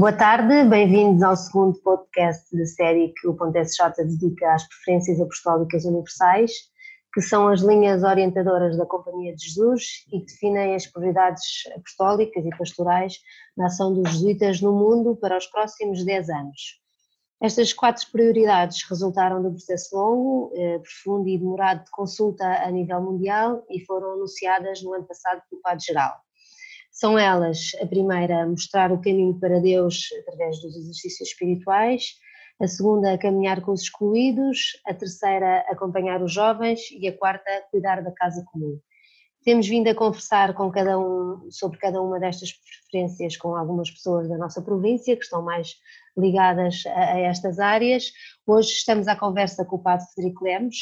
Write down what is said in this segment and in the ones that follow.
Boa tarde, bem-vindos ao segundo podcast da série que o Ponto SJ dedica às preferências apostólicas universais, que são as linhas orientadoras da Companhia de Jesus e que definem as prioridades apostólicas e pastorais na ação dos jesuítas no mundo para os próximos 10 anos. Estas quatro prioridades resultaram de um processo longo, eh, profundo e demorado de consulta a nível mundial e foram anunciadas no ano passado pelo Padre-Geral. São elas, a primeira, mostrar o caminho para Deus através dos exercícios espirituais, a segunda, caminhar com os excluídos, a terceira, acompanhar os jovens e a quarta, cuidar da casa comum. Temos vindo a conversar com cada um sobre cada uma destas preferências com algumas pessoas da nossa província que estão mais ligadas a, a estas áreas. Hoje estamos à conversa com o Padre Federico Lemos,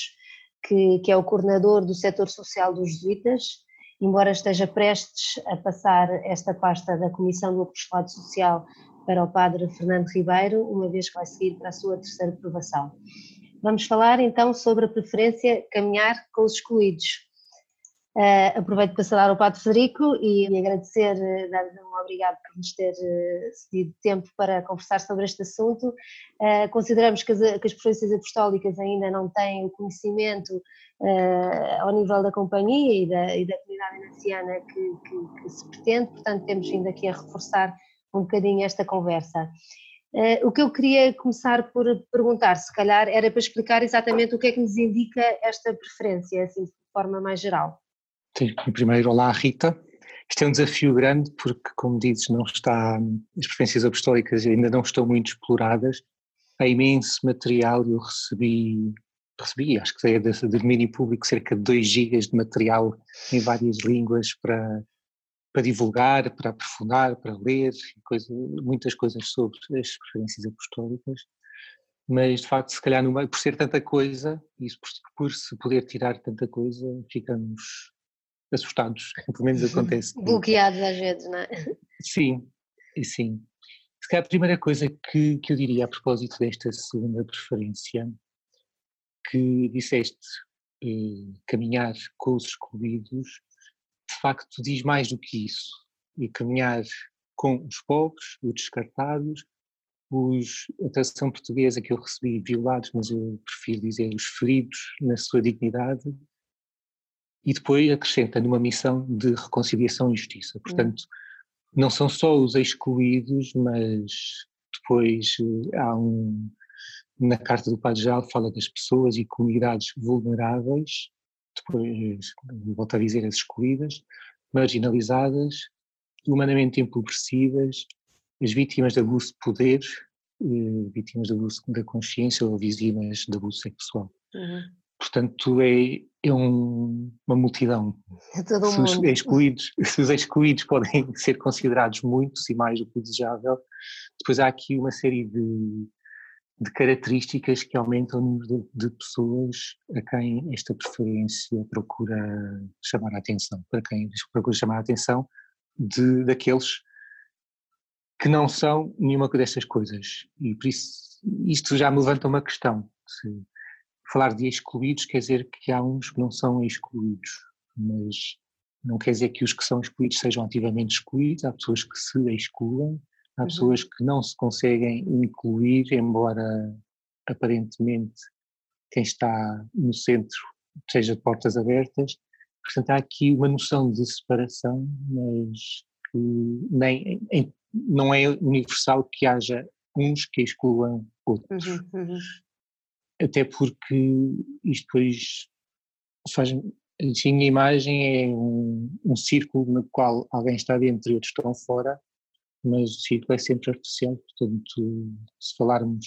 que, que é o coordenador do setor social dos jesuítas, embora esteja prestes a passar esta pasta da Comissão do Apostolado Social para o Padre Fernando Ribeiro, uma vez que vai seguir para a sua terceira aprovação. Vamos falar então sobre a preferência caminhar com os excluídos. Uh, aproveito para saudar o Padre Federico e agradecer, uh, dar-lhe um obrigado por nos ter uh, cedido tempo para conversar sobre este assunto. Consideramos que as, que as apostólicas ainda não têm o conhecimento ao nível da companhia e da, e da comunidade inanciana que, que, que, se pretende, portanto temos vindo aqui a reforçar um bocadinho esta conversa. o que eu queria começar por perguntar, se calhar, era para explicar exatamente o que é que nos indica esta preferência, assim, de forma mais geral. Sim, primeiro, olá Rita. Isto é um desafio grande porque, como dizes, não está, as preferências apostólicas ainda não estão muito exploradas. Há imenso material, eu recebi, recebi acho que é de domínio público, cerca de 2 gigas de material em várias línguas para, para divulgar, para aprofundar, para ler, coisa, muitas coisas sobre as preferências apostólicas. Mas, de facto, se calhar, por ser tanta coisa, e por, por se poder tirar tanta coisa, ficamos assustados, pelo menos acontece. Bloqueados às vezes, não é? Sim, e sim. Se calhar a primeira coisa que, que eu diria a propósito desta segunda preferência, que disseste, eh, caminhar com os excluídos, de facto diz mais do que isso. E caminhar com os pobres, os descartados, os, a tradução portuguesa que eu recebi, violados, mas eu prefiro dizer os feridos na sua dignidade, e depois acrescenta numa missão de reconciliação e justiça. Hum. Portanto, não são só os excluídos, mas depois eh, há um. Na Carta do Padre Geral fala das pessoas e comunidades vulneráveis, depois, volto a dizer, as excluídas, marginalizadas, humanamente empobrecidas, as vítimas de abuso de poder, eh, vítimas de abuso da consciência ou vítimas de abuso sexual. Uhum. Portanto, é, é um, uma multidão. É todo se, os excluídos, se os excluídos podem ser considerados muitos e mais do que desejável, depois há aqui uma série de, de características que aumentam o número de, de, pessoas a quem esta preferência procura chamar a atenção, para quem procura chamar a atenção de, daqueles que não são nenhuma destas coisas. E por isso isto já me levanta uma questão. Se, falar de excluídos quer dizer que há uns que não são excluídos, mas não quer dizer que os que são excluídos sejam ativamente excluídos, há pessoas que se excluem, há uhum. pessoas que não se conseguem incluir, embora aparentemente quem está no centro seja de portas abertas. Portanto, há aqui uma noção de separação, mas que nem, não é universal que haja uns que excluam outros. Uhum, uhum até porque isto depois faz. Assim, a imagem é um, um círculo no qual alguém está dentro e outros estão fora, mas o círculo é sempre artificial, portanto, se falarmos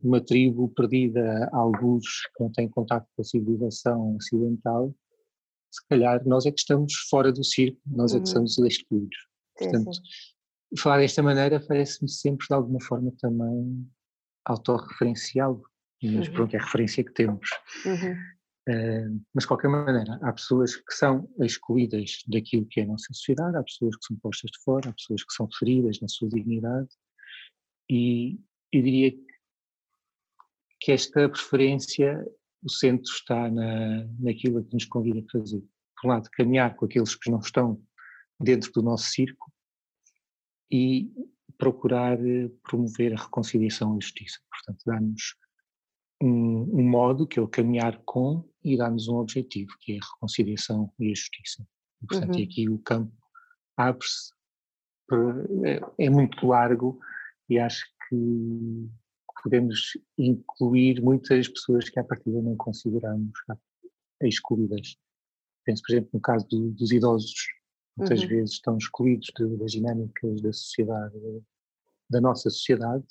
de uma tribo perdida a alguns que não têm contato com a civilização ocidental, se calhar nós é que estamos fora do círculo, nós é que uhum. somos excluídos. Portanto, falar desta maneira parece-me sempre de alguma forma também autorreferencial, mas uhum. pronto, é a referência que temos. Uhum. Uh, mas de qualquer maneira, há pessoas que são excluídas daquilo que é a nossa sociedade, há pessoas que são postas de fora, há pessoas que são feridas na sua dignidade, e eu diria que esta preferência, o centro está na, naquilo que nos convida a fazer. Por um lado, caminhar com aqueles que não estão dentro do nosso círculo, e procurar eh, promover a reconciliação e a justiça. Portanto, dá-nos um, um, modo que é o caminhar com e dá-nos um objetivo, que é a reconciliação e a justiça. E, portanto, uhum. aqui o campo abre-se, é, é muito largo e acho que podemos incluir muitas pessoas que à partida não consideramos excluídas. Penso, por exemplo, no caso do, dos idosos, muitas uhum. vezes estão excluídos de, das dinâmicas da sociedade, da nossa sociedade,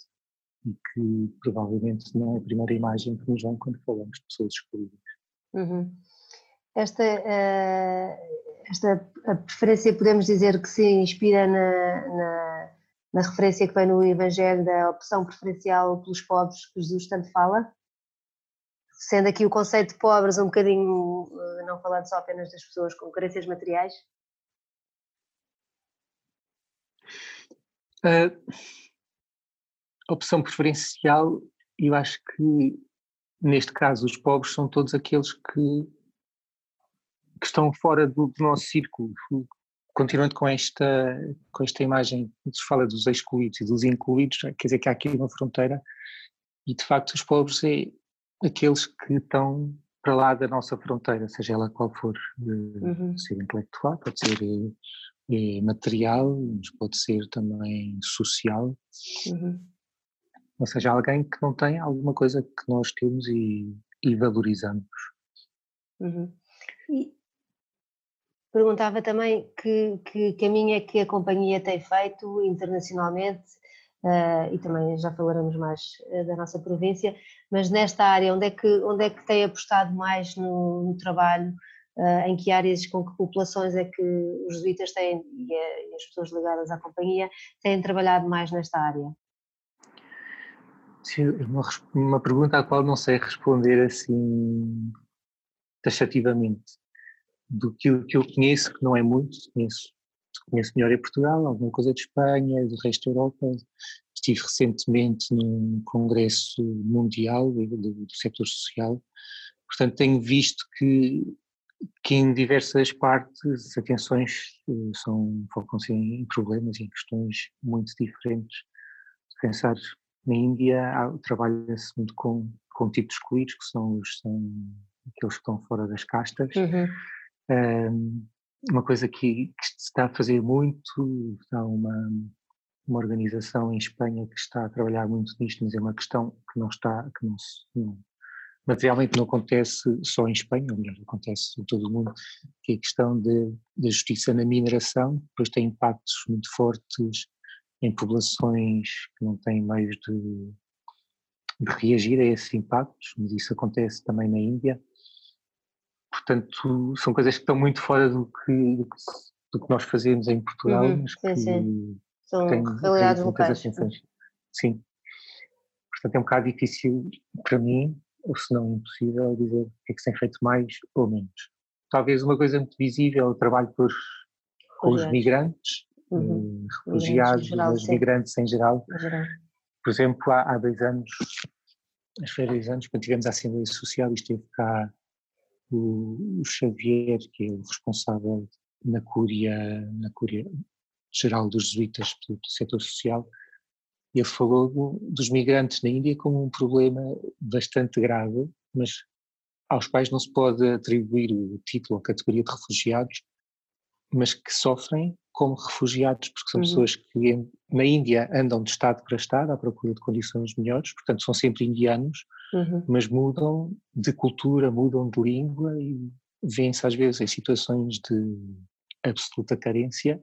e que provavelmente não é a primeira imagem que nos vem quando falamos de pessoas excluídas. Uhum. Esta, uh, esta a preferência podemos dizer que se inspira na, na, na, referência que vem no Evangelho da opção preferencial pelos pobres que Jesus tanto fala? Sendo aqui o conceito de pobres um bocadinho, eh, não falando só apenas das pessoas com carências materiais? Uh, opção preferencial, eu acho que neste caso os pobres são todos aqueles que, que estão fora do, do nosso círculo. Continuando com esta, com esta imagem, se fala dos excluídos e dos incluídos, quer dizer que há aqui uma fronteira e de facto os pobres é aqueles que estão para lá da nossa fronteira, seja ela qual for, uhum. ser intelectual, pode ser é material, mas pode ser também social. Uhum. Ou seja, alguém que não tem alguma coisa que nós temos e, e valorizamos. Uhum. E perguntava também que, que caminho é que a companhia tem feito internacionalmente, uh, e também já falaremos mais uh, da nossa província, mas nesta área, onde é que, onde é que tem apostado mais no, no trabalho Uh, em que áreas, com que populações é que os jesuítas têm e, e, as pessoas ligadas à companhia têm trabalhado mais nesta área? Uma, uma pergunta à qual não sei responder assim taxativamente. Do que, que eu conheço, que não é muito, conheço, conheço melhor em Portugal, alguma coisa de Espanha, do resto da Europa. Estive recentemente num congresso mundial do, do setor social, portanto tenho visto que que em diversas partes as atenções eh, são, focam-se em problemas e em questões muito diferentes. Se pensar na Índia, trabalha-se muito com, com tipos excluídos, que são, os, são aqueles que estão fora das castas. Uhum. Um, uma coisa que, que, se está a fazer muito, há uma, uma organização em Espanha que está a trabalhar muito nisto, mas é uma questão que não está, que não, não materialmente não acontece só em Espanha, ou melhor, acontece em todo o mundo, que é a questão da justiça na mineração, depois tem impactos muito fortes em populações que não têm meios de, de reagir a esses impactos, mas isso acontece também na Índia. Portanto, são coisas que estão muito fora do que, do que, do que nós fazemos em Portugal, uhum, mas que sim. são têm, realidades locais. Sim. Portanto, é um bocado difícil para mim ou se não impossível, dizer o que é que se tem feito mais ou menos. Talvez uma coisa muito visível, o trabalho por, com os migrantes, uhum. Refugiados, geral, os migrantes em geral. em geral. Por exemplo, há, há dois anos, foi dois anos, quando tivemos a Assembleia Social e esteve cá o, o Xavier, que é o responsável na Cúria, na Cúria Geral dos Jesuítas do, do setor social, ele falou do, dos migrantes na Índia como um problema bastante grave, mas aos quais não se pode atribuir o título ou a categoria de refugiados, mas que sofrem como refugiados, porque são uhum. pessoas que na Índia andam de Estado para Estado à procura de condições melhores, portanto são sempre indianos, uhum. mas mudam de cultura, mudam de língua e vêm-se às vezes em situações de absoluta carência,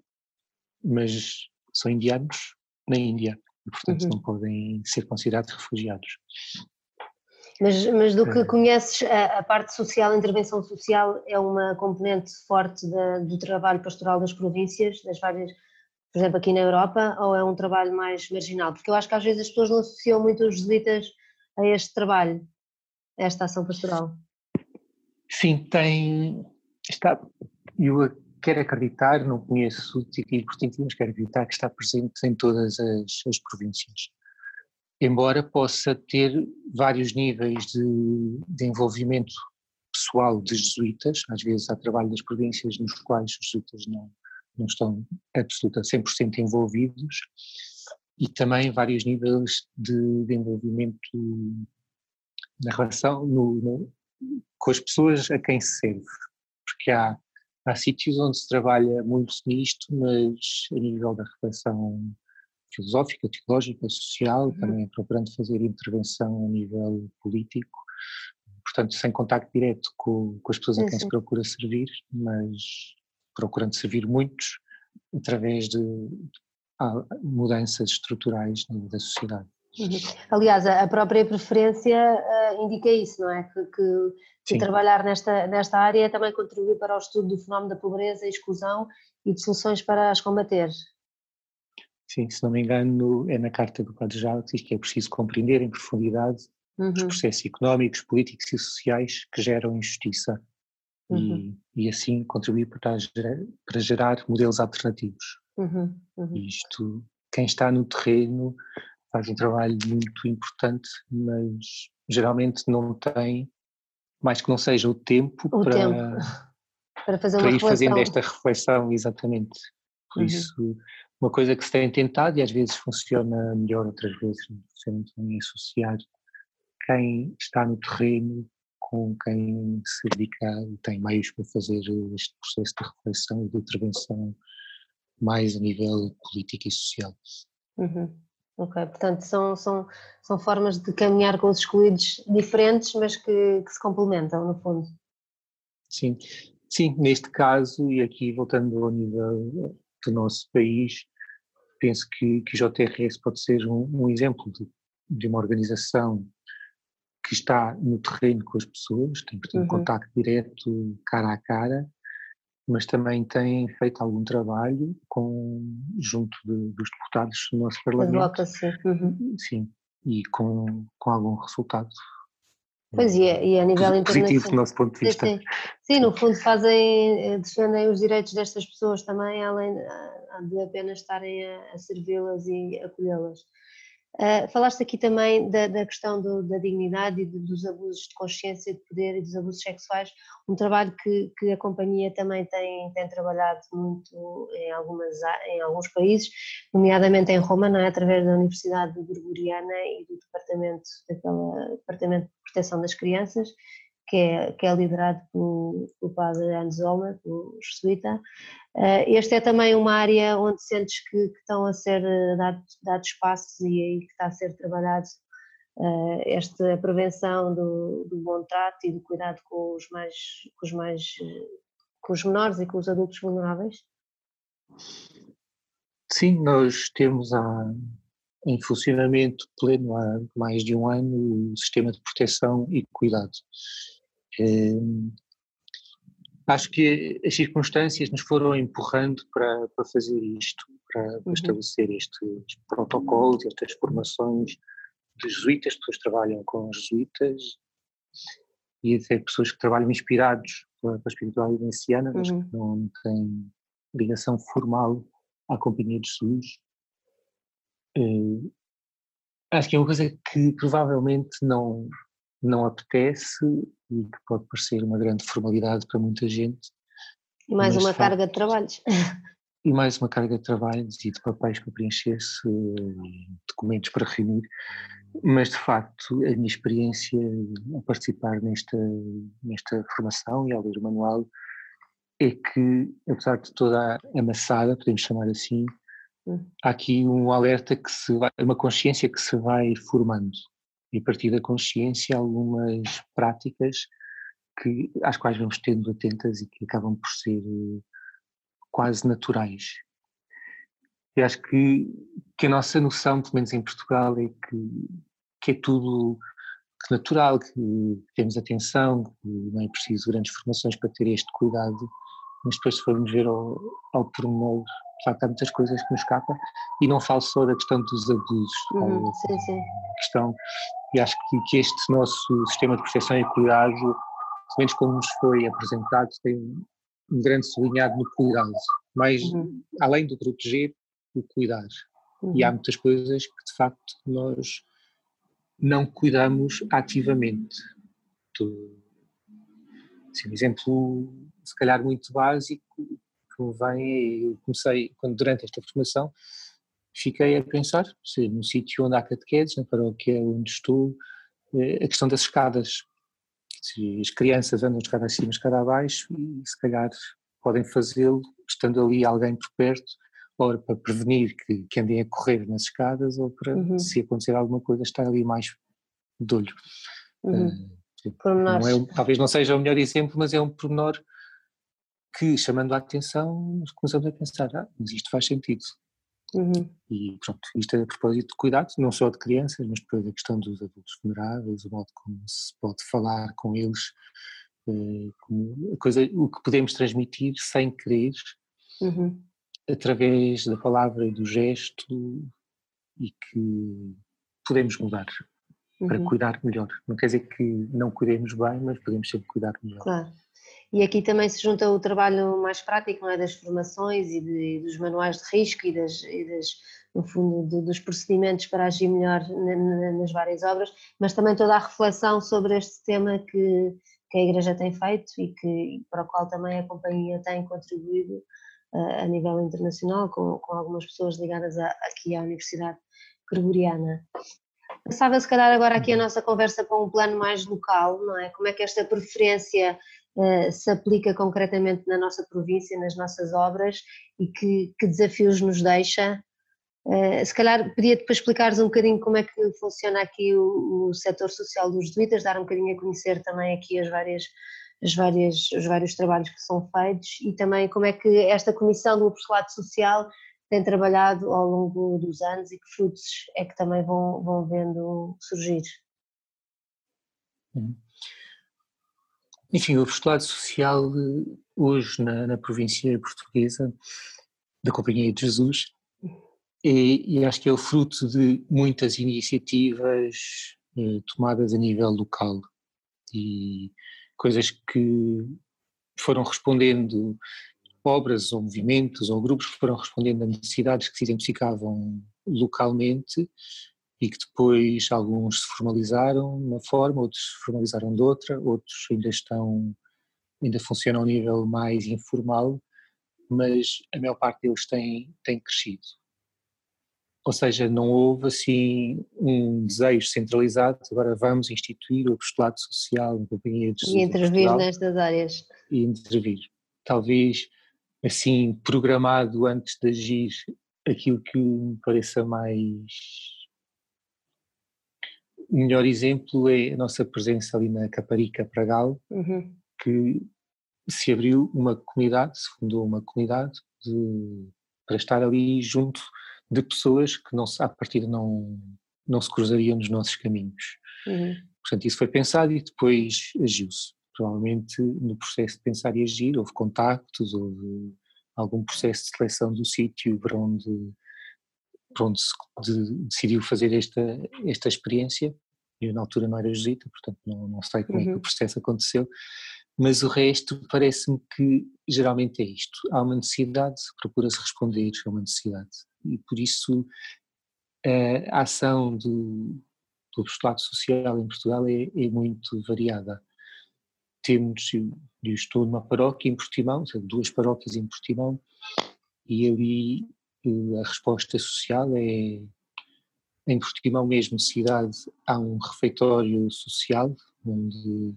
mas são indianos na Índia e, portanto, uhum. não podem ser considerados refugiados. Mas, mas do que conheces, a, a, parte social, a intervenção social é uma componente forte da, do trabalho pastoral das províncias, das várias, por exemplo, aqui na Europa, ou é um trabalho mais marginal? Porque eu acho que às vezes as pessoas não associam muito os jesuítas a este trabalho, a esta ação pastoral. Sim, tem. Está, eu quero acreditar, não conheço o título distintivo, mas quero acreditar que está presente em todas as, as províncias. Embora possa ter vários níveis de, de envolvimento pessoal de jesuítas, às vezes há trabalho das províncias nos quais os jesuítas não, não estão absolutamente 100% envolvidos, e também vários níveis de, de envolvimento na relação no, no, com as pessoas a quem se serve, porque há, há sítios onde se trabalha muito nisto, mas a nível da reflexão filosófica, teológica, social, uhum. também procurando fazer intervenção a nível político, portanto sem contacto direto com, com as pessoas a quem se procura servir, mas procurando servir muitos através de, de mudanças estruturais da sociedade. Uhum. Aliás, a própria preferência uh, indica isso, não é? Que, que, que trabalhar nesta, nesta área também contribui para o estudo do fenómeno da pobreza e exclusão e de soluções para as combater. Sim, se não me engano, é na Carta do Quadro Geral que diz que é preciso compreender em profundidade uhum. os processos económicos, políticos e sociais que geram injustiça uhum. e, e, assim contribuir para gerar, para gerar modelos alternativos. Uhum. uhum. Isto, quem está no terreno faz um trabalho muito importante, mas geralmente não tem, mais que não seja o tempo o para, tempo. para, fazer para ir reflexão. fazendo esta reflexão, exatamente. Por uhum. isso, uma coisa que se tem tentado e às vezes funciona melhor, outras vezes não funciona muito bem, associar quem está no terreno com quem se dedica e tem meios para fazer este processo de reflexão e de intervenção mais a nível político e social. Uhum. Ok, portanto são, são, são formas de caminhar com os excluídos diferentes, mas que, que se complementam, no fundo. Sim, sim, neste caso, e aqui voltando ao nível do nosso país, penso que, que o JRS pode ser um, um exemplo de, de, uma organização que está no terreno com as pessoas, tem portanto, uhum. contacto direto, cara a cara, mas também tem feito algum trabalho com, junto de, dos deputados do nosso Parlamento. Uhum. Sim, e com, com algum resultado. Pois e, e a nível internacional. Positivo do nosso ponto de vista. Sim, sim. no fundo fazem, eh, defendem os direitos destas pessoas também, além de apenas estarem a, a servi-las e acolhê-las. Uh, falaste aqui também da, da questão do, da dignidade e de, dos abusos de consciência de poder e dos abusos sexuais, um trabalho que, que a companhia também tem, tem trabalhado muito em, algumas, em alguns países, nomeadamente em Roma, não é? através da Universidade Gregoriana e do Departamento, daquela, Departamento de Proteção das Crianças, que é, que é liderado pelo, padre Hans Zollner, pelo jesuíta. Uh, este é também uma área onde sentes que, que estão a ser eh, dados dado espaços e aí que está a ser trabalhado uh, esta prevenção do, do, bom trato e do cuidado com os mais, com os mais, com os menores e com os adultos vulneráveis? Sim, nós temos a, em funcionamento pleno há mais de um ano o sistema de proteção e cuidado. Acho que as circunstâncias nos foram empurrando para, para fazer isto, para, uhum. estabelecer estes protocolos, estas formações de jesuítas, pessoas que trabalham com jesuítas e até pessoas que trabalham inspirados pela, pela espiritualidade venciana, mas uhum. que não têm ligação formal à Companhia de Jesus. Uh, acho que é uma coisa que provavelmente não, não apetece e que pode parecer uma grande formalidade para muita gente. E mais uma carga de trabalhos. E mais uma carga de trabalhos e de papéis para preencher-se, documentos para reunir, mas de facto a minha experiência a participar nesta, nesta formação e ao ler o manual é que, apesar de toda a amassada, podemos chamar assim, hum. há aqui um alerta que se vai, uma consciência que se vai formando e a partir da consciência algumas práticas que, às quais vamos tendo atentas e que acabam por ser eh, quase naturais. E acho que, que a nossa noção, pelo menos em Portugal, é que, que é tudo natural, que temos atenção, que não é preciso grandes formações para ter este cuidado, mas depois se formos ver ao, ao pormenor, de facto há muitas coisas que nos escapam, e não falo só da questão dos abusos, uhum, sim, sim. questão e acho que, que este nosso sistema de proteção e cuidado, pelo menos como nos foi apresentado, tem um grande sublinhado no cuidado, mais uhum. além do proteger, o cuidar. Uhum. E há muitas coisas que de facto nós não cuidamos ativamente. Assim, um exemplo, se calhar muito básico, que me vem, eu comecei, quando durante esta formação, fiquei a pensar, se no sítio onde há catequeses, na paróquia onde estou, a questão das escadas. Se as crianças andam escada acima, escada abaixo, e se calhar podem fazê-lo estando ali alguém por perto, ou para prevenir que, que andem a correr nas escadas, ou para, uhum. se acontecer alguma coisa, estar ali mais de olho. Uhum. Uh, não é, talvez não seja o melhor exemplo, mas é um pormenor que, chamando a atenção, começamos a pensar, ah, mas isto faz sentido. Uhum. E pronto, isto é a propósito de cuidados, não só de crianças, mas depois a questão dos adultos vulneráveis, o modo como se pode falar com eles, eh, a coisa, o que podemos transmitir sem querer, uhum. através da palavra e do gesto, e que podemos mudar uhum. para cuidar melhor. Não quer dizer que não cuidemos bem, mas podemos sempre cuidar melhor. Claro. E aqui também se junta o trabalho mais prático, é? das formações e de, dos manuais de risco e, das, e das no fundo, dos procedimentos para agir melhor nas várias obras, mas também toda a reflexão sobre este tema que, que a Igreja tem feito e que, para o qual também a companhia tem contribuído uh, a nível internacional, com, com algumas pessoas ligadas a, aqui à Universidade Gregoriana. Passava se calhar agora aqui a nossa conversa com um plano mais local, não é? Como é que esta preferência uh, se aplica concretamente na nossa província, nas nossas obras e que, que desafios nos deixa Uh, se calhar pedia-te explicares um bocadinho como é que funciona aqui o, o setor social dos jesuítas, dar um bocadinho a conhecer também aqui as várias, as várias, os vários trabalhos que são feitos e também como é que esta comissão do apostolado social tem trabalhado ao longo dos anos e que frutos é que também vão, vão vendo surgir. Uhum. Enfim, o apostolado social hoje na, na província portuguesa da Companhia de Jesus e, e, acho que é o fruto de muitas iniciativas eh, tomadas a nível local. E coisas que foram respondendo, obras ou movimentos ou grupos que foram respondendo a necessidades que se identificavam localmente e que depois alguns se formalizaram de uma forma, outros se formalizaram de outra, outros ainda estão, ainda funcionam a um nível mais informal, mas a maior parte deles tem, tem crescido. Ou seja, não houve assim um desejo centralizado, agora vamos instituir o apostolado social em companhia de E intervir nestas áreas. E intervir. Talvez assim programado antes de agir aquilo que me pareça mais. O melhor exemplo é a nossa presença ali na Caparica Pragal, uhum. que se abriu uma comunidade, se fundou uma comunidade de, para estar ali junto de pessoas que não, à partida não, não se cruzariam nos nossos caminhos. Uhum. Portanto, isso foi pensado e depois agiu-se. Provavelmente no processo de pensar e agir houve contactos, houve algum processo de seleção do sítio para onde, onde se de, decidiu fazer esta, esta experiência. Eu na altura não era jesuíta, portanto não, não sei como uhum. é que o uhum. processo aconteceu, mas o resto parece-me que geralmente é isto. Há uma necessidade, procura-se responder a uma necessidade e por isso a ação do, do apostolado social em Portugal é, é muito variada. Temos, eu, eu, estou numa paróquia em Portimão, duas paróquias em Portimão, e ali eh, a resposta social é em Portimão mesmo, cidade, há um refeitório social onde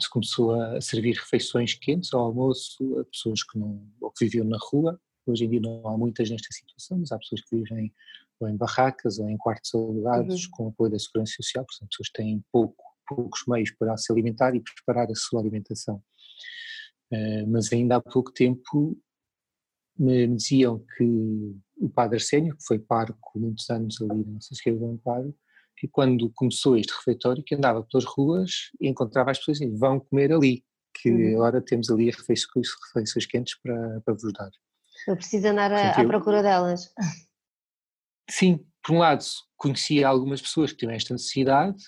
se começou a servir refeições quentes ao almoço a pessoas que não ou que viviam na rua Hoje em dia não há muitas nesta situação, mas há pessoas que vivem ou em barracas ou em quartos alugados uhum. com apoio da Segurança Social, portanto, pessoas que têm pouco, poucos meios para se alimentar e preparar a sua alimentação. Uh, mas ainda há pouco tempo me diziam que o padre Arsénio, que foi parco muitos anos ali na nossa esquerda do Amparo, que quando começou este refeitório, que andava pelas ruas e encontrava as pessoas e vão comer ali, que uhum. agora temos ali refeições, refeições quentes para, para vos dar. Eu preciso andar à, à procura delas. Sim, por um lado, conhecia algumas pessoas que tinham esta necessidade,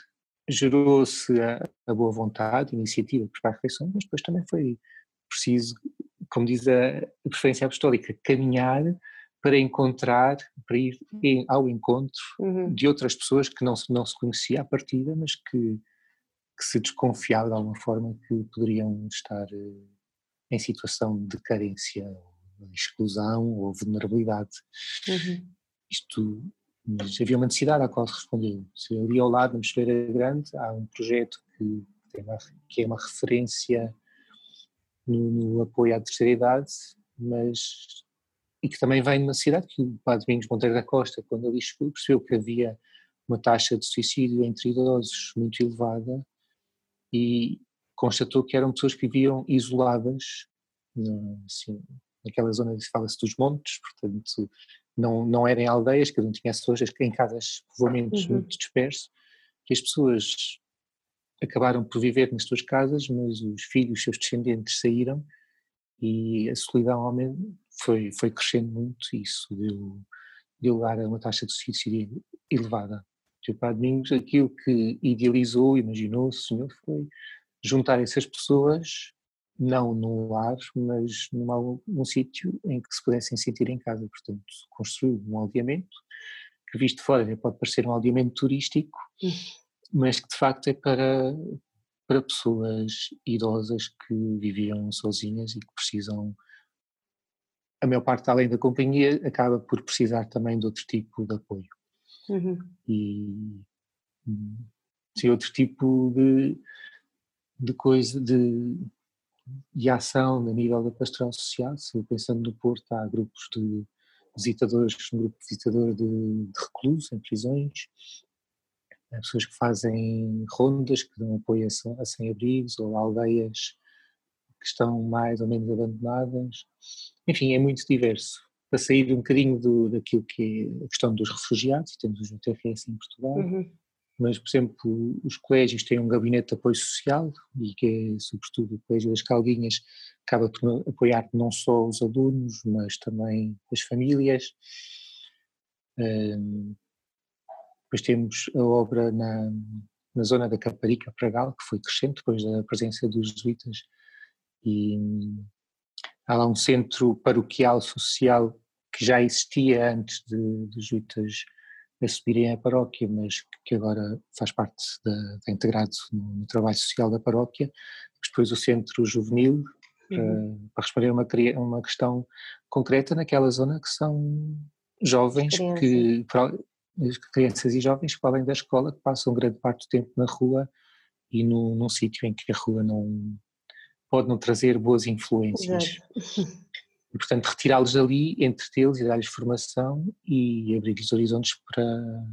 gerou-se a, a, boa vontade, a iniciativa para a refeição, mas depois também foi preciso, como diz a, a preferência apostólica, caminhar para encontrar, para ir ao encontro uhum. de outras pessoas que não se, não se conhecia à partida, mas que, que se desconfiava de alguma forma que poderiam estar eh, em situação de carência exclusão ou vulnerabilidade. Uhum. Isto, mas havia uma necessidade à qual respondeu. Se ali ao lado, na Mochileira Grande, há um projeto que, uma, que é uma referência no, no, apoio à terceira idade, mas e que também vem de uma cidade que o Padre Domingos Monteiro da Costa, quando ali chegou, percebeu que havia uma taxa de suicídio entre idosos muito elevada e constatou que eram pessoas que viviam isoladas, assim, naquela zona que fala-se dos montes, portanto não, não eram aldeias, cada um tinha as suas, em casas, povoamentos uhum. muito dispersos, que as pessoas acabaram por viver nas suas casas, mas os filhos, os seus descendentes saíram e a solidão foi, foi crescendo muito e isso deu, deu lugar a uma taxa de suicídio elevada. O Padre Domingos, aquilo que idealizou, imaginou Senhor foi juntar essas pessoas, não num lar, mas numa, num sítio em que se pudessem sentir em casa. Portanto, construiu um aldeamento, que visto de fora pode parecer um aldeamento turístico, uhum. Mas que de facto é para, para pessoas idosas que viviam sozinhas e que precisam. A maior parte, além da companhia, acaba por precisar também de outro tipo de apoio. Uhum. E sim, outro tipo de, de coisa, de, de ação a nível da pastoral social. Se pensando no Porto, há grupos de visitadores, um grupo visitador de, de reclusos em prisões, pessoas que fazem rondas, que dão apoio a sem-abrigos ou aldeias que estão mais ou menos abandonadas. Enfim, é muito diverso para sair um bocadinho do, daquilo que é a questão dos refugiados, temos os UTFS em Portugal, uhum. mas, por exemplo, os colégios têm um gabinete de apoio social e que é, sobretudo, o Colégio das Calguinhas acaba por apoiar não só os alunos, mas também as famílias. Um, depois temos a obra na, na zona da Caparica, Pragal, que foi crescente depois da presença dos jesuítas e há lá um centro paroquial social que já existia antes de, de os jesuítas assumirem a paróquia, mas que agora faz parte da, da integrado no, no, trabalho social da paróquia. Depois o centro juvenil, para, uhum. para responder a uma, uma questão concreta naquela zona que são jovens que crianças e jovens que além da escola que passam grande parte do tempo na rua e no, num sítio em que a rua não pode não trazer boas influências. Exato. E, portanto, retirá-los dali, entretê-los e dar-lhes formação e abrir-lhes horizontes para,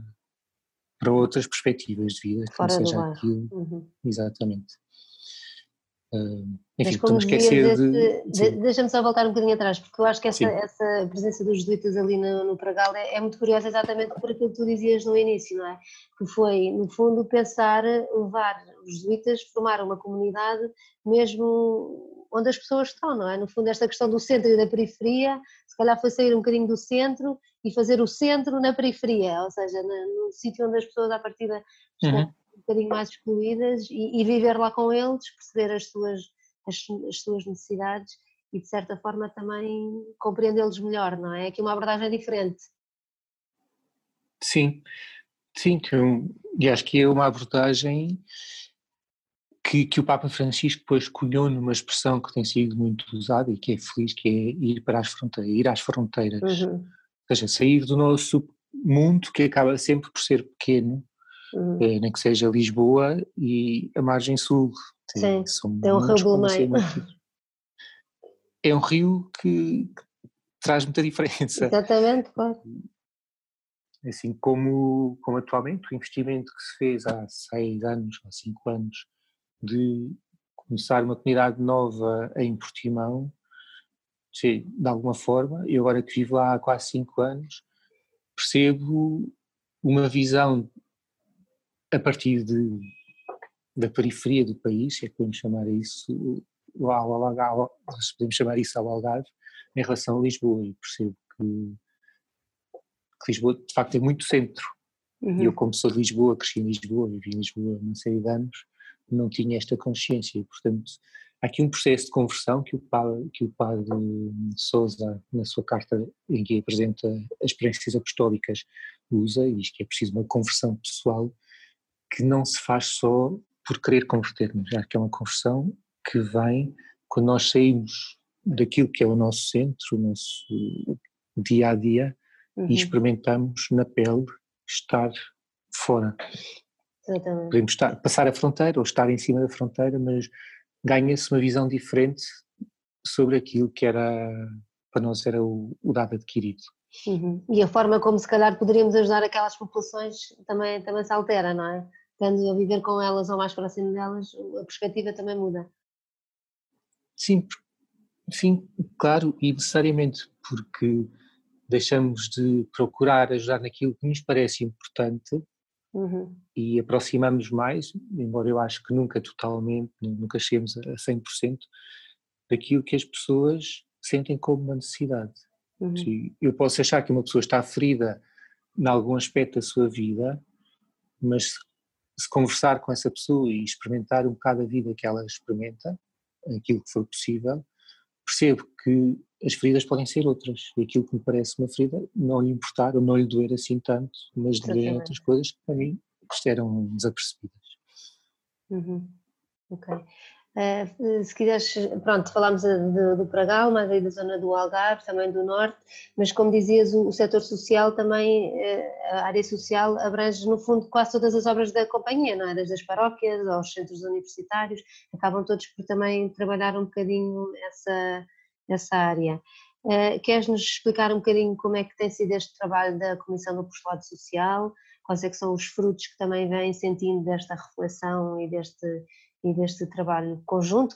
para outras perspectivas de vida, que Fora não seja aquilo. Uhum. Exatamente. Uh, enfim, estou a esquecer de. de Deixa-me só voltar um bocadinho atrás, porque eu acho que essa, essa presença dos jesuítas ali no, no Pragal é, é, muito curiosa, exatamente por aquilo que tu dizias no início, não é? Que foi, no fundo, pensar, levar os jesuítas, formar uma comunidade mesmo onde as pessoas estão, não é? No fundo, esta questão do centro e da periferia, se calhar foi sair um bocadinho do centro e fazer o centro na periferia, ou seja, no, no sítio onde as pessoas, à partida, estão. Uhum um bocadinho mais excluídas e, e, viver lá com eles, perceber as suas, as, as suas necessidades e de certa forma também compreendê-los melhor, não é? Aqui uma abordagem diferente. Sim, sim, e acho que é uma abordagem que, que o Papa Francisco depois cunhou numa expressão que tem sido muito usada e que é feliz, que é ir para as fronteiras, ir às fronteiras. Uhum. Ou seja, sair do nosso mundo que acaba sempre por ser pequeno uhum. é, nem que seja Lisboa e a margem sul. Tem, Sim, tem um rio meio. É um rio que, que traz muita diferença. Exatamente, claro. Assim como, como atualmente o investimento que se fez há seis anos, há cinco anos, de começar uma comunidade nova em Portimão, de alguma forma, eu agora que vivo lá há quase cinco anos, percebo uma visão a partir de, da periferia do país, se é que podemos chamar isso, ao Algarve, podemos chamar isso ao Algarve, em relação a Lisboa, e percebo que, que Lisboa de facto é muito centro. Uhum. E eu, como sou de Lisboa, cresci em Lisboa, vivi em Lisboa uma série de anos, não tinha esta consciência, e portanto há aqui um processo de conversão que o padre, que o padre Sousa, na sua carta em que apresenta as experiências apostólicas, usa, e diz que é preciso uma conversão pessoal que não se faz só por querer converter-nos, já que é uma conversão que vem quando nós saímos daquilo que é o nosso centro, o nosso dia a dia uhum. e experimentamos na pele estar fora. Exatamente. Podemos estar, passar a fronteira ou estar em cima da fronteira, mas ganha-se uma visão diferente sobre aquilo que era para nós era o, o dado adquirido. Uhum. E a forma como se calhar poderíamos ajudar aquelas populações também, também se altera, não é? Estando a viver com elas ou mais próximo delas, a perspectiva também muda. Sim, sim, claro, e necessariamente porque deixamos de procurar ajudar naquilo que nos parece importante uhum. e aproximamos mais, embora eu acho que nunca totalmente, nunca chegamos a 100%, daquilo que as pessoas sentem como uma necessidade. Uhum. Eu posso achar que uma pessoa está ferida em algum aspecto da sua vida, mas se conversar com essa pessoa e experimentar um bocado a vida que ela experimenta, aquilo que for possível, percebo que as feridas podem ser outras. E aquilo que me parece uma ferida não lhe importar ou não lhe doer assim tanto, mas doer outras coisas que para mim estiveram desapercebidas. Uhum. Ok. Uh, se quiseres, pronto, falámos do, Pragal, mais aí da zona do Algarve, também do Norte, mas como dizias, o, o setor social também, uh, a área social abrange no fundo quase todas as obras da companhia, não é? Desde as paróquias aos centros universitários, acabam todos por também trabalhar um bocadinho essa, essa área. Uh, Queres-nos explicar um bocadinho como é que tem sido este trabalho da Comissão do Apostolado Social, quais é são os frutos que também vêm sentindo desta reflexão e deste e deste trabalho conjunto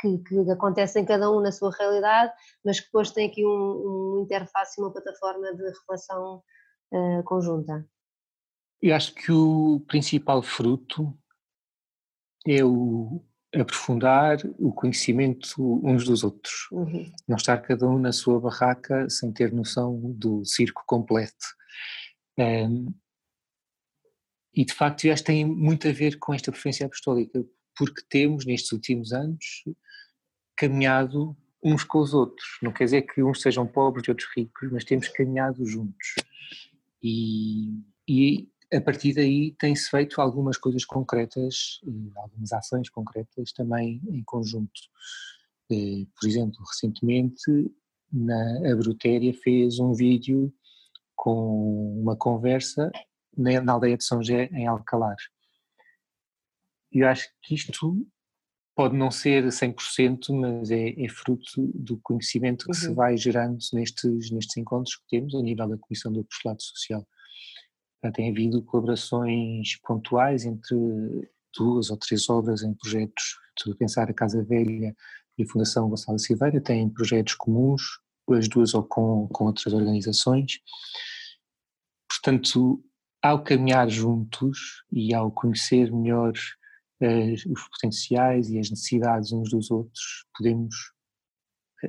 que, que, que, acontece em cada um na sua realidade, mas que depois tem aqui um, um interface e uma plataforma de relação uh, conjunta. Eu acho que o principal fruto é o aprofundar o conhecimento uns dos outros. Uhum. Não estar cada um na sua barraca sem ter noção do circo completo. Um, e de facto, eu acho que tem muito a ver com esta preferência apostólica, porque temos nestes últimos anos caminhado uns com os outros. Não quer dizer que uns sejam pobres e outros ricos, mas temos caminhado juntos. E, e a partir daí tem-se feito algumas coisas concretas, algumas ações concretas também em conjunto. Eh, por exemplo, recentemente na Abrutéria fez um vídeo com uma conversa na aldeia de São José, em Alcalar eu acho que isto pode não ser 100%, mas é, é fruto do conhecimento que uhum. se vai gerando nestes, nestes encontros que temos a nível da Comissão do Apostolado Social. Já tem havido colaborações pontuais entre duas ou três obras em projetos, estou a pensar a Casa Velha e a Fundação Gonçalo Silveira, têm projetos comuns, as duas ou com, com outras organizações. Portanto, ao caminhar juntos e ao conhecer melhor os potenciais e as necessidades uns dos outros, podemos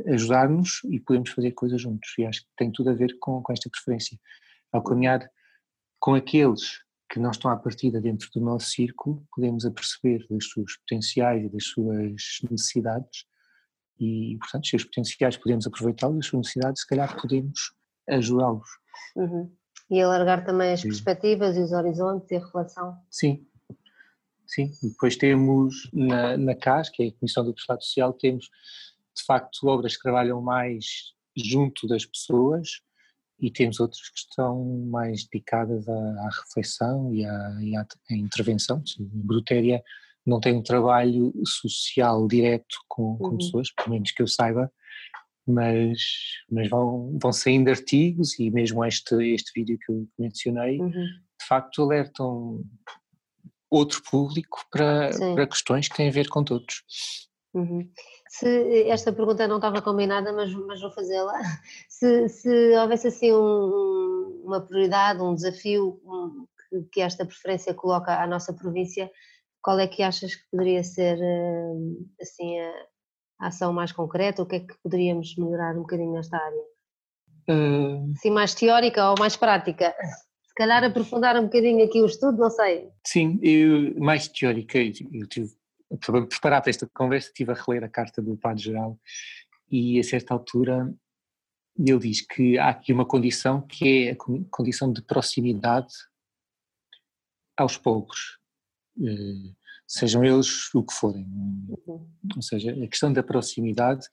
ajudar-nos e podemos fazer coisas juntos. E acho que tem tudo a ver com, com esta preferência. Ao caminhar com aqueles que não estão à partida dentro do nosso círculo, podemos aperceber das suas potenciais e das suas necessidades e, portanto, se os potenciais podemos aproveitá-los, as suas necessidades, se calhar podemos ajudá-los. Uhum. E alargar também as Sim. perspectivas e os horizontes e a relação. Sim, Sim, depois temos na, na CAS, que é a Comissão do Estado Social, temos de facto obras que trabalham mais junto das pessoas e temos outras que estão mais dedicadas à, à reflexão e à, e à, à intervenção. A Brutéria não tem um trabalho social direto com, com uhum. pessoas, pelo menos que eu saiba, mas, mas vão, vão saindo artigos e mesmo este, este vídeo que eu mencionei, uhum. de facto alertam outro público para, para questões que têm a ver com todos. Uhum. Se, esta pergunta não estava combinada, mas, mas vou fazê-la. Se, se houvesse assim um, uma prioridade, um desafio que, que, esta preferência coloca à nossa província, qual é que achas que poderia ser hum, assim a, a ação mais concreta? O que é que poderíamos melhorar um bocadinho nesta área? Uh... Assim, mais teórica ou mais prática? Calhar aprofundar um bocadinho aqui o estudo, não sei. Sim, eu, mais teórica, eu tive, para preparar para esta conversa, estive a reler a carta do Padre Geral e a certa altura ele diz que há aqui uma condição que é a condição de proximidade aos pobres, eh, sejam eles o que forem. Uhum. Ou seja, a questão da proximidade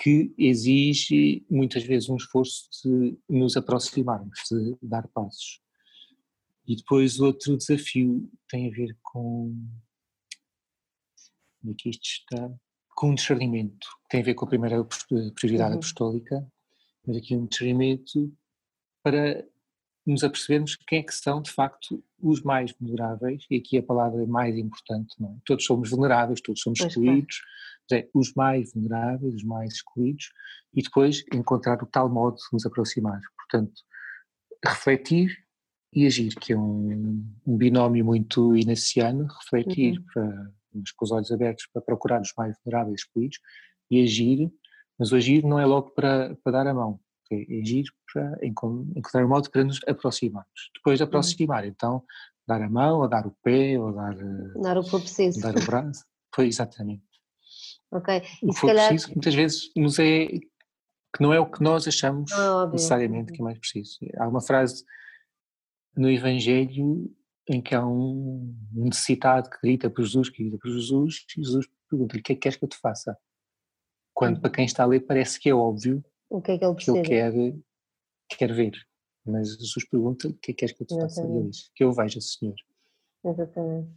que exige muitas vezes um esforço de nos aproximarmos, de dar passos. E depois outro desafio tem a ver com. Como é que isto está? Com um discernimento, tem a ver com a primeira prioridade uhum. apostólica, mas aqui um discernimento para nos apercebermos quem é que são de facto os mais vulneráveis, e aqui a palavra mais importante, não é? Todos somos vulneráveis, todos somos excluídos, é, os mais vulneráveis, os mais excluídos, e depois encontrar o tal modo de nos aproximar. Portanto, refletir e agir, que é um, um binómio muito inaciano, refletir uhum. para, mas com os olhos abertos para procurar os mais vulneráveis excluídos e agir, mas o agir não é logo para, para dar a mão, é agir para encontrar um modo para nos aproximarmos. Depois de uhum. aproximar, então, dar a mão, ou dar o pé, ou dar, dar o que for preciso. Dar o braço. Foi exatamente. Ok. E o que for calhar... preciso, muitas vezes, nos é que não é o que nós achamos ah, necessariamente que é mais preciso. Há uma frase no Evangelho em que há um necessitado que grita para Jesus, que grita para Jesus, e Jesus pergunta-lhe: o que é que queres que eu te faça? Quando uhum. para quem está a ler parece que é óbvio o que é que ele, que ele quer, quer ver. Mas Jesus pergunta: o que é que queres que eu te faça? Ele diz: que eu veja, Senhor. Exatamente.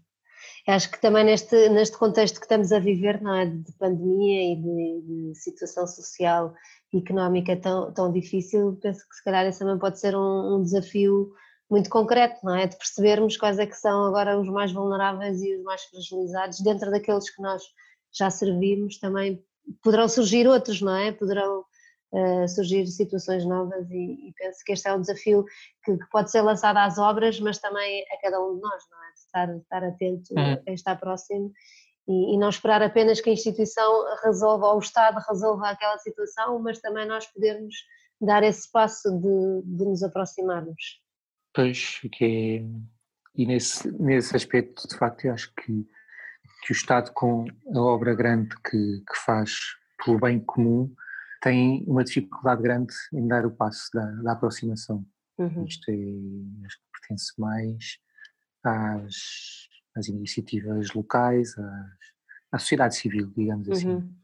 Acho que também neste, neste contexto que estamos a viver, não é, de pandemia e de, de situação social e económica tão, tão difícil, penso que se calhar esse também pode ser um, um desafio muito concreto, não é? De percebermos quais é que são agora os mais vulneráveis e os mais fragilizados, dentro daqueles que nós já servimos também poderão surgir outros, não é? Poderão uh, surgir situações novas e, e, penso que este é um desafio que, que, pode ser lançado às obras, mas também a cada um de nós, não é? Estar, estar atento uhum. a quem está próximo e, e, não esperar apenas que a instituição resolva ou o Estado resolva aquela situação, mas também nós podermos dar esse passo de, de nos aproximarmos. Pois, que é, e nesse, nesse aspecto, de facto, eu acho que, que o Estado, com a obra grande que, que faz pelo bem comum, tem uma dificuldade grande em dar o passo da, da aproximação. Uhum. Isto é, acho que pertence mais às, às iniciativas locais, às, à sociedade civil, digamos assim, uhum.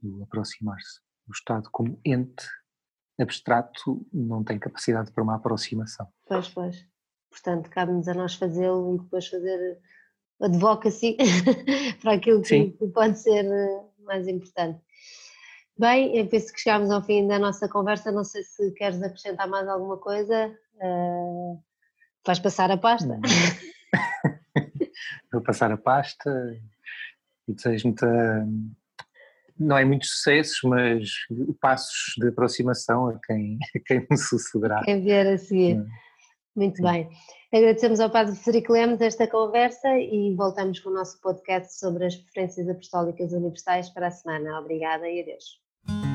do aproximar-se. O Estado, como ente abstrato, não tem capacidade para uma aproximação. Pois, pois. Portanto, cabe-nos a nós fazê-lo e depois fazer advocacy para aquilo que, que pode ser eh, mais importante. Bem, eu penso que chegámos ao fim da nossa conversa. Não sei se queres acrescentar mais alguma coisa. Uh, vais passar a pasta? Vou passar a pasta e desejo muita. Não é muitos sucessos, mas passos de aproximação a quem, a quem me sucederá. Quem vier a seguir. Hum. Muito Sim. bem. Agradecemos ao Padre Frederico Lemos esta conversa e voltamos com o nosso podcast sobre as preferências apostólicas universais para a semana. Obrigada e adeus. Thank you.